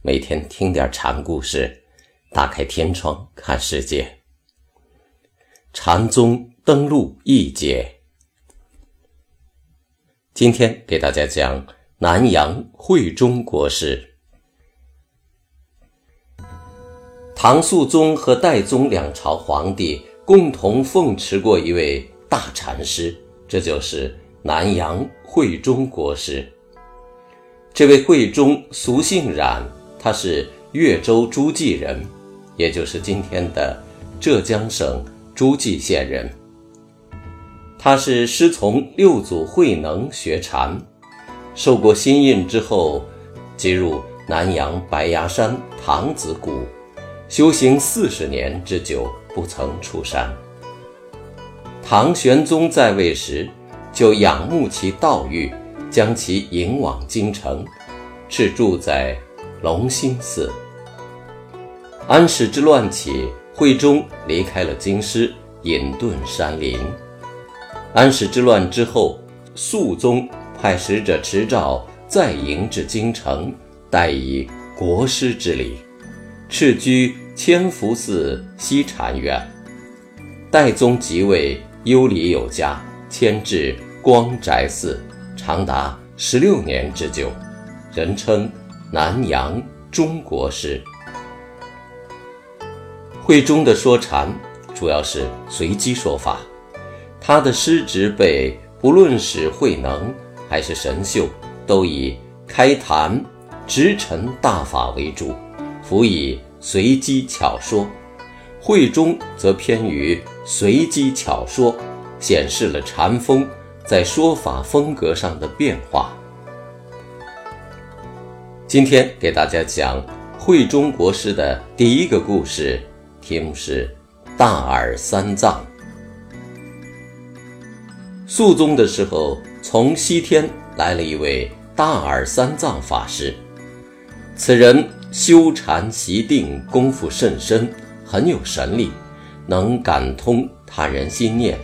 每天听点禅故事，打开天窗看世界。禅宗登陆一节，今天给大家讲南阳慧忠国师。唐肃宗和代宗两朝皇帝共同奉持过一位大禅师，这就是南阳慧忠国师。这位慧忠俗姓冉。他是越州诸暨人，也就是今天的浙江省诸暨县人。他是师从六祖慧能学禅，受过心印之后，即入南阳白崖山唐子谷，修行四十年之久，不曾出山。唐玄宗在位时，就仰慕其道誉，将其迎往京城，是住在。隆兴寺，安史之乱起，惠忠离开了京师，隐遁山林。安史之乱之后，肃宗派使者持诏再迎至京城，待以国师之礼，敕居千福寺西禅院。代宗即位，优礼有加，迁至光宅寺，长达十六年之久，人称。南阳中国师，慧中的说禅主要是随机说法。他的师侄辈，不论是慧能还是神秀，都以开坛直陈大法为主，辅以随机巧说。慧中则偏于随机巧说，显示了禅风在说法风格上的变化。今天给大家讲慧中国师的第一个故事，题目是“大耳三藏”。肃宗的时候，从西天来了一位大耳三藏法师，此人修禅习定功夫甚深，很有神力，能感通他人心念，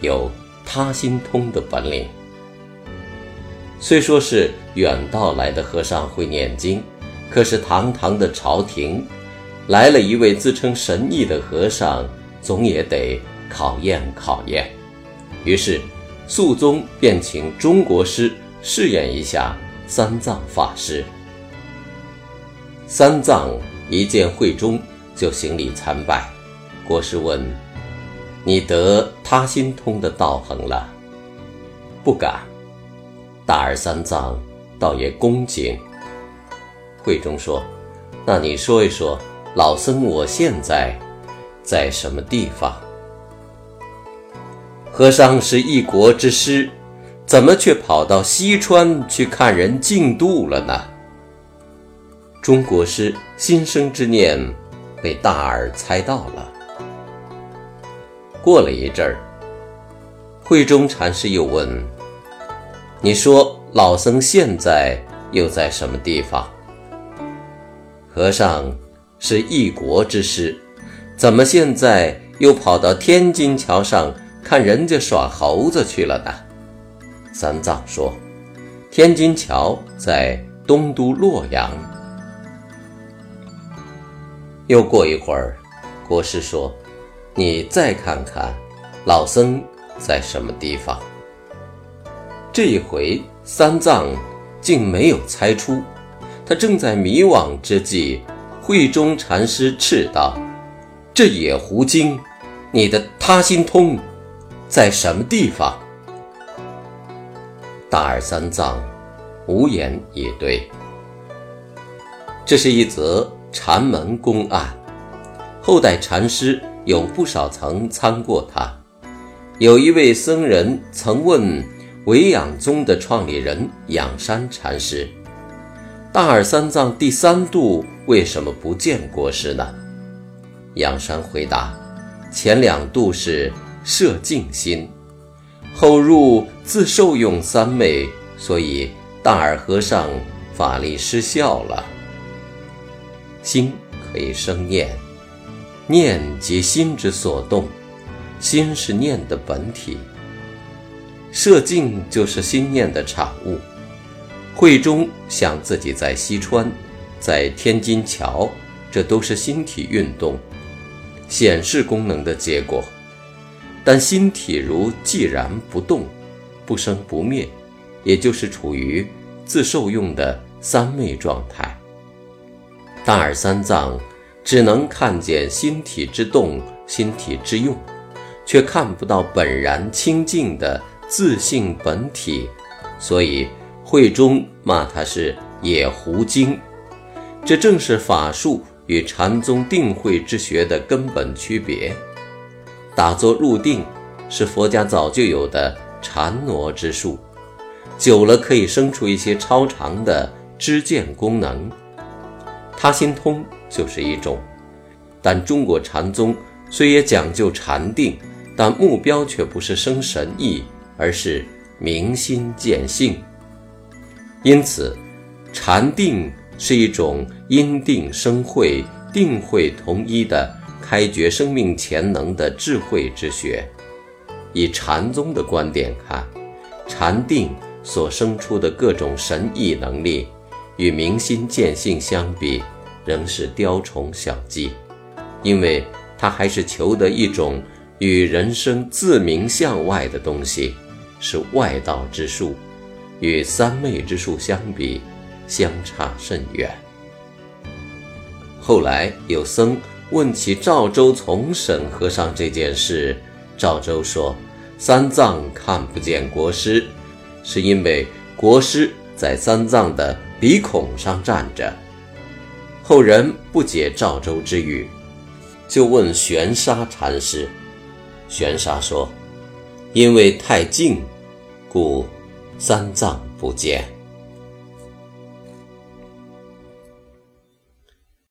有他心通的本领。虽说是远道来的和尚会念经，可是堂堂的朝廷来了一位自称神异的和尚，总也得考验考验。于是，肃宗便请中国师试验一下三藏法师。三藏一见慧中，就行礼参拜。国师问：“你得他心通的道行了？”不敢。大耳三藏倒也恭敬。慧中说：“那你说一说，老僧我现在在什么地方？”和尚是一国之师，怎么却跑到西川去看人净度了呢？中国师心生之念被大耳猜到了。过了一阵儿，慧中禅师又问。你说老僧现在又在什么地方？和尚是一国之师，怎么现在又跑到天津桥上看人家耍猴子去了呢？三藏说：“天津桥在东都洛阳。”又过一会儿，国师说：“你再看看，老僧在什么地方？”这一回，三藏竟没有猜出。他正在迷惘之际，慧中禅师斥道：“这野狐精，你的他心通在什么地方？”大耳三藏无言以对。这是一则禅门公案，后代禅师有不少曾参过他。有一位僧人曾问。维养宗的创立人仰山禅师，大耳三藏第三度为什么不见国师呢？仰山回答：前两度是摄净心，后入自受用三昧，所以大耳和尚法力失效了。心可以生念，念即心之所动，心是念的本体。摄境就是心念的产物。慧中想自己在西川，在天津桥，这都是心体运动显示功能的结果。但心体如既然不动，不生不灭，也就是处于自受用的三昧状态。大耳三藏只能看见心体之动、心体之用，却看不到本然清净的自性本体，所以慧中骂他是野狐精。这正是法术与禅宗定慧之学的根本区别。打坐入定是佛家早就有的禅挪之术，久了可以生出一些超常的知见功能。他心通就是一种，但中国禅宗虽也讲究禅定，但目标却不是生神意，而是明心见性。因此，禅定是一种因定生慧、定慧同一的开掘生命潜能的智慧之学。以禅宗的观点看，禅定所生出的各种神异能力。与明心见性相比，仍是雕虫小技，因为他还是求得一种与人生自明向外的东西，是外道之术，与三昧之术相比，相差甚远。后来有僧问起赵州从审和尚这件事，赵州说：“三藏看不见国师，是因为国师在三藏的。”鼻孔上站着，后人不解赵州之语，就问玄沙禅师。玄沙说：“因为太静，故三藏不见。”